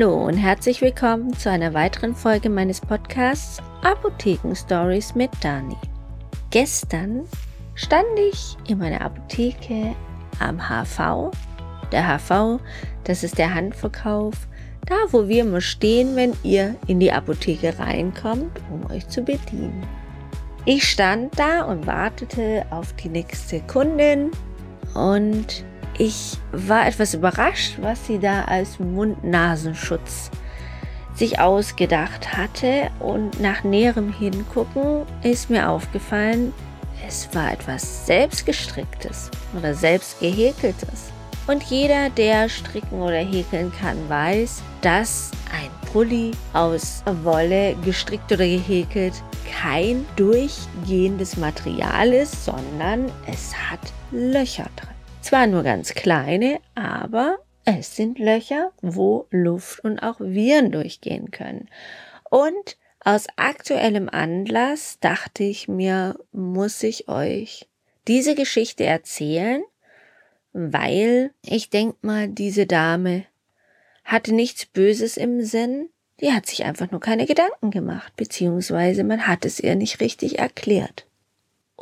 Hallo und herzlich willkommen zu einer weiteren Folge meines Podcasts Apotheken Stories mit Dani. Gestern stand ich in meiner Apotheke am HV. Der HV, das ist der Handverkauf, da wo wir immer stehen, wenn ihr in die Apotheke reinkommt, um euch zu bedienen. Ich stand da und wartete auf die nächste Kundin und ich war etwas überrascht, was sie da als Mund-Nasenschutz sich ausgedacht hatte und nach näherem Hingucken ist mir aufgefallen, es war etwas selbstgestricktes oder selbstgehäkeltes. Und jeder, der stricken oder häkeln kann, weiß, dass ein Pulli aus Wolle gestrickt oder gehäkelt kein durchgehendes Material ist, sondern es hat Löcher drin. Zwar nur ganz kleine, aber es sind Löcher, wo Luft und auch Viren durchgehen können. Und aus aktuellem Anlass dachte ich mir, muss ich euch diese Geschichte erzählen, weil ich denke mal, diese Dame hatte nichts Böses im Sinn, die hat sich einfach nur keine Gedanken gemacht, beziehungsweise man hat es ihr nicht richtig erklärt.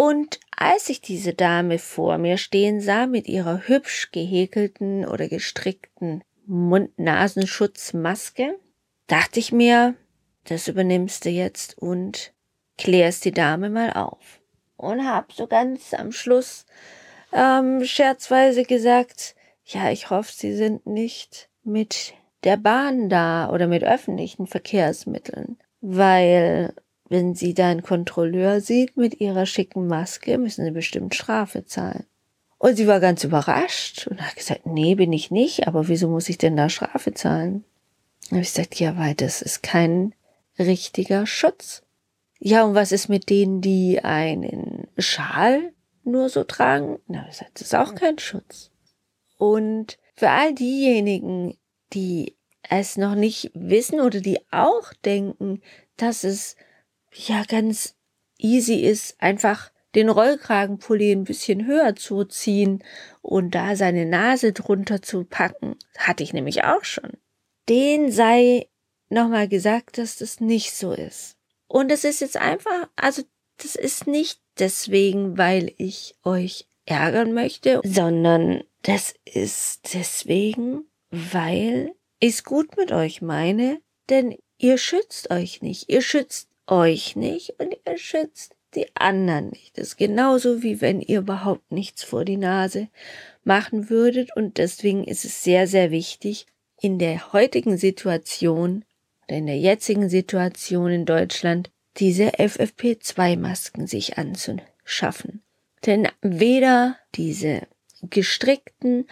Und als ich diese Dame vor mir stehen sah mit ihrer hübsch gehäkelten oder gestrickten Mund-Nasenschutzmaske, dachte ich mir, das übernimmst du jetzt und klärst die Dame mal auf. Und hab so ganz am Schluss ähm, scherzweise gesagt, ja, ich hoffe, Sie sind nicht mit der Bahn da oder mit öffentlichen Verkehrsmitteln, weil wenn sie da einen Kontrolleur sieht mit ihrer schicken Maske, müssen sie bestimmt Strafe zahlen. Und sie war ganz überrascht und hat gesagt, nee, bin ich nicht, aber wieso muss ich denn da Strafe zahlen? Da habe ich gesagt, ja, weil das ist kein richtiger Schutz. Ja, und was ist mit denen, die einen Schal nur so tragen? Na, das ist auch kein Schutz. Und für all diejenigen, die es noch nicht wissen oder die auch denken, dass es ja ganz easy ist, einfach den Rollkragenpulli ein bisschen höher zu ziehen und da seine Nase drunter zu packen. Hatte ich nämlich auch schon. Den sei nochmal gesagt, dass das nicht so ist. Und es ist jetzt einfach, also das ist nicht deswegen, weil ich euch ärgern möchte, sondern das ist deswegen, weil ich es gut mit euch meine, denn ihr schützt euch nicht. Ihr schützt euch nicht und ihr schützt die anderen nicht. Das ist genauso wie wenn ihr überhaupt nichts vor die Nase machen würdet und deswegen ist es sehr, sehr wichtig, in der heutigen Situation oder in der jetzigen Situation in Deutschland diese FFP2-Masken sich anzuschaffen. Denn weder diese gestrickten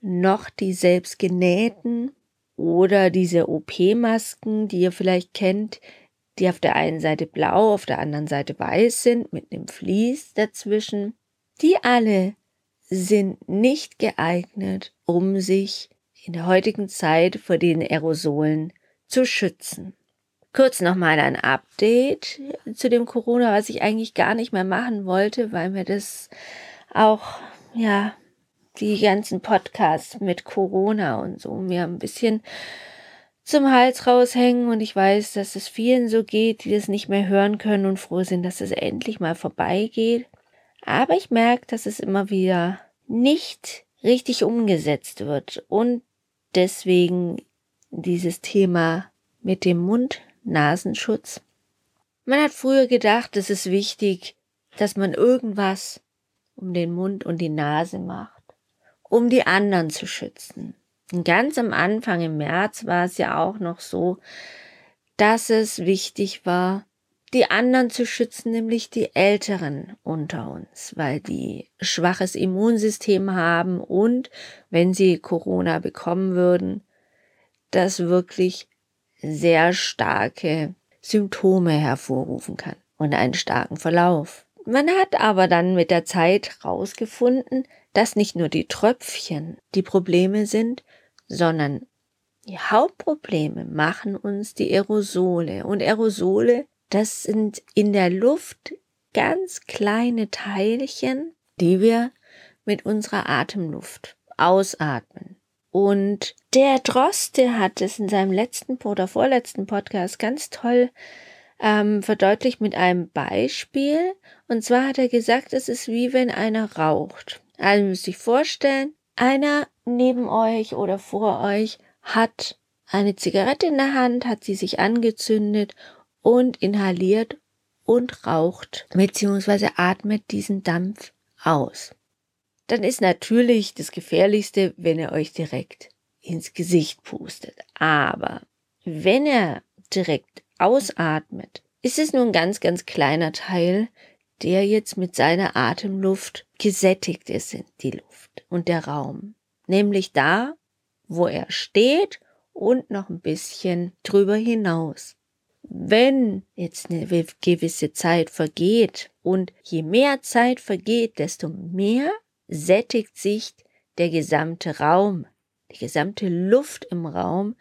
noch die selbst genähten oder diese OP-Masken, die ihr vielleicht kennt, die auf der einen Seite blau, auf der anderen Seite weiß sind, mit einem Vlies dazwischen, die alle sind nicht geeignet, um sich in der heutigen Zeit vor den Aerosolen zu schützen. Kurz nochmal ein Update zu dem Corona, was ich eigentlich gar nicht mehr machen wollte, weil mir das auch, ja, die ganzen Podcasts mit Corona und so mir ein bisschen zum Hals raushängen und ich weiß, dass es vielen so geht, die das nicht mehr hören können und froh sind, dass es endlich mal vorbeigeht. Aber ich merke, dass es immer wieder nicht richtig umgesetzt wird und deswegen dieses Thema mit dem Mund-Nasenschutz. Man hat früher gedacht, es ist wichtig, dass man irgendwas um den Mund und die Nase macht, um die anderen zu schützen. Ganz am Anfang im März war es ja auch noch so, dass es wichtig war, die anderen zu schützen, nämlich die Älteren unter uns, weil die schwaches Immunsystem haben und wenn sie Corona bekommen würden, das wirklich sehr starke Symptome hervorrufen kann und einen starken Verlauf. Man hat aber dann mit der Zeit herausgefunden, dass nicht nur die Tröpfchen die Probleme sind, sondern die Hauptprobleme machen uns die Aerosole. Und Aerosole, das sind in der Luft ganz kleine Teilchen, die wir mit unserer Atemluft ausatmen. Und der Droste hat es in seinem letzten oder vorletzten Podcast ganz toll ähm, verdeutlicht mit einem Beispiel. Und zwar hat er gesagt, es ist wie wenn einer raucht. Also müsst ihr vorstellen, einer neben euch oder vor euch hat eine Zigarette in der Hand, hat sie sich angezündet und inhaliert und raucht beziehungsweise atmet diesen Dampf aus. Dann ist natürlich das Gefährlichste, wenn er euch direkt ins Gesicht pustet. Aber wenn er direkt ausatmet, ist es nur ein ganz, ganz kleiner Teil, der jetzt mit seiner Atemluft gesättigt ist, die Luft und der Raum. Nämlich da, wo er steht und noch ein bisschen drüber hinaus. Wenn jetzt eine gewisse Zeit vergeht und je mehr Zeit vergeht, desto mehr sättigt sich der gesamte Raum, die gesamte Luft im Raum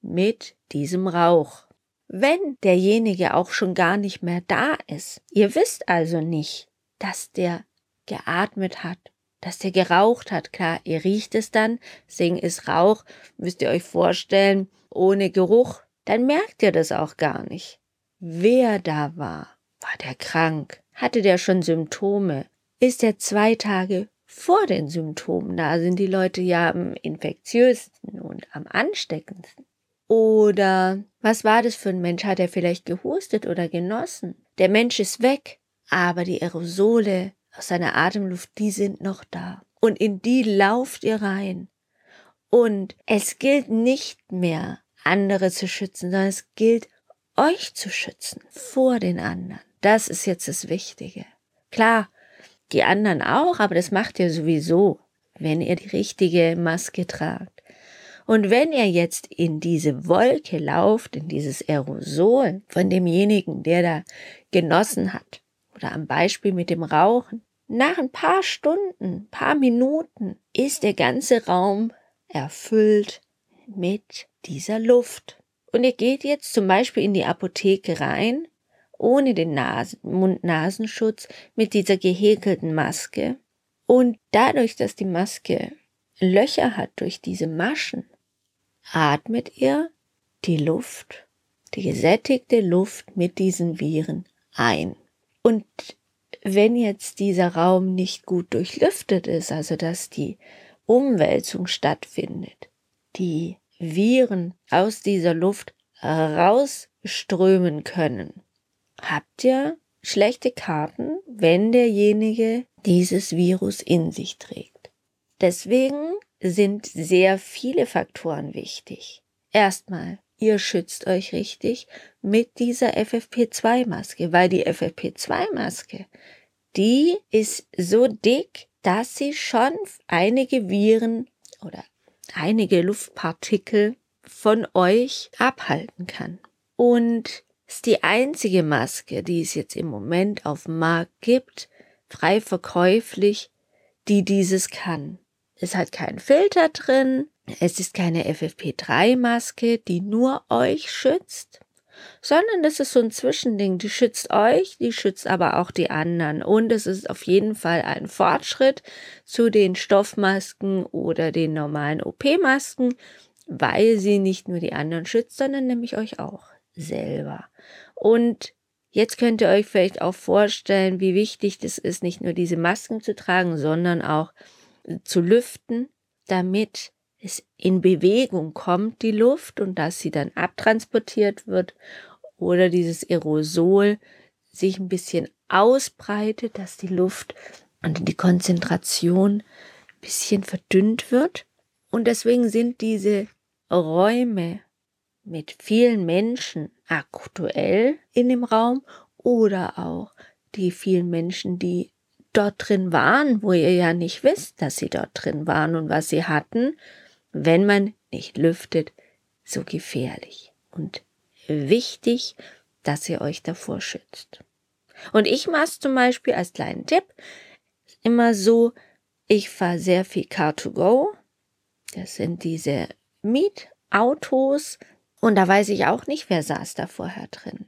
mit diesem Rauch. Wenn derjenige auch schon gar nicht mehr da ist, ihr wisst also nicht, dass der geatmet hat, dass der geraucht hat. Klar, ihr riecht es dann, Sing ist Rauch, müsst ihr euch vorstellen, ohne Geruch, dann merkt ihr das auch gar nicht. Wer da war, war der krank? Hatte der schon Symptome? Ist er zwei Tage vor den Symptomen da? Sind die Leute ja am infektiösesten und am ansteckendsten? Oder was war das für ein Mensch? Hat er vielleicht gehustet oder genossen? Der Mensch ist weg, aber die Aerosole aus seiner Atemluft, die sind noch da. Und in die lauft ihr rein. Und es gilt nicht mehr, andere zu schützen, sondern es gilt, euch zu schützen vor den anderen. Das ist jetzt das Wichtige. Klar, die anderen auch, aber das macht ihr sowieso, wenn ihr die richtige Maske tragt. Und wenn ihr jetzt in diese Wolke lauft, in dieses Aerosol von demjenigen, der da genossen hat, oder am Beispiel mit dem Rauchen, nach ein paar Stunden, paar Minuten ist der ganze Raum erfüllt mit dieser Luft. Und ihr geht jetzt zum Beispiel in die Apotheke rein, ohne den Mund-Nasenschutz, mit dieser gehäkelten Maske. Und dadurch, dass die Maske Löcher hat durch diese Maschen, atmet ihr die Luft, die gesättigte Luft mit diesen Viren ein. Und wenn jetzt dieser Raum nicht gut durchlüftet ist, also dass die Umwälzung stattfindet, die Viren aus dieser Luft rausströmen können, habt ihr schlechte Karten, wenn derjenige dieses Virus in sich trägt. Deswegen sind sehr viele Faktoren wichtig. Erstmal, ihr schützt euch richtig mit dieser FFP2-Maske, weil die FFP2-Maske, die ist so dick, dass sie schon einige Viren oder einige Luftpartikel von euch abhalten kann. Und ist die einzige Maske, die es jetzt im Moment auf dem Markt gibt, frei verkäuflich, die dieses kann. Es hat keinen Filter drin. Es ist keine FFP3-Maske, die nur euch schützt, sondern das ist so ein Zwischending. Die schützt euch, die schützt aber auch die anderen. Und es ist auf jeden Fall ein Fortschritt zu den Stoffmasken oder den normalen OP-Masken, weil sie nicht nur die anderen schützt, sondern nämlich euch auch selber. Und Jetzt könnt ihr euch vielleicht auch vorstellen, wie wichtig das ist, nicht nur diese Masken zu tragen, sondern auch zu lüften, damit es in Bewegung kommt, die Luft, und dass sie dann abtransportiert wird oder dieses Aerosol sich ein bisschen ausbreitet, dass die Luft und die Konzentration ein bisschen verdünnt wird. Und deswegen sind diese Räume mit vielen Menschen aktuell in dem Raum oder auch die vielen Menschen, die dort drin waren, wo ihr ja nicht wisst, dass sie dort drin waren und was sie hatten, wenn man nicht lüftet, so gefährlich und wichtig, dass ihr euch davor schützt. Und ich mache zum Beispiel als kleinen Tipp immer so, ich fahre sehr viel Car2Go. Das sind diese Mietautos. Und da weiß ich auch nicht, wer saß da vorher drin.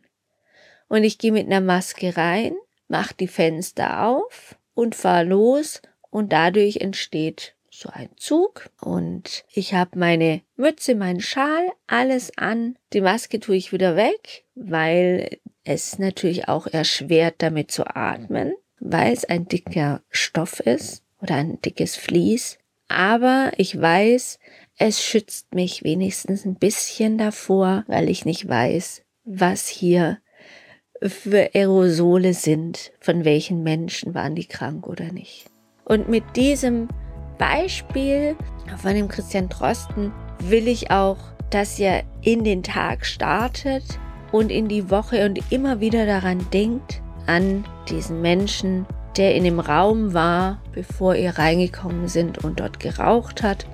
Und ich gehe mit einer Maske rein, mache die Fenster auf und fahr los und dadurch entsteht so ein Zug und ich habe meine Mütze, meinen Schal, alles an. Die Maske tue ich wieder weg, weil es natürlich auch erschwert, damit zu atmen, weil es ein dicker Stoff ist oder ein dickes Vlies. Aber ich weiß, es schützt mich wenigstens ein bisschen davor, weil ich nicht weiß, was hier für Aerosole sind, von welchen Menschen waren die krank oder nicht. Und mit diesem Beispiel von dem Christian Drosten will ich auch, dass ihr in den Tag startet und in die Woche und immer wieder daran denkt, an diesen Menschen, der in dem Raum war, bevor ihr reingekommen sind und dort geraucht hat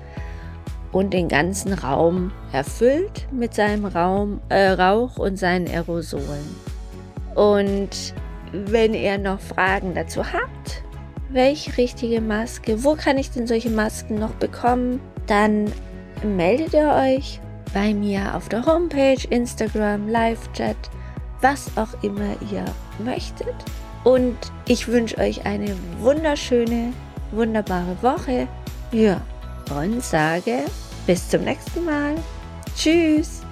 und den ganzen Raum erfüllt mit seinem Raum, äh, Rauch und seinen Aerosolen. Und wenn ihr noch Fragen dazu habt, welche richtige Maske, wo kann ich denn solche Masken noch bekommen, dann meldet ihr euch bei mir auf der Homepage, Instagram, Live-Chat, was auch immer ihr möchtet. Und ich wünsche euch eine wunderschöne, wunderbare Woche. Ja, und sage bis zum nächsten Mal. Tschüss.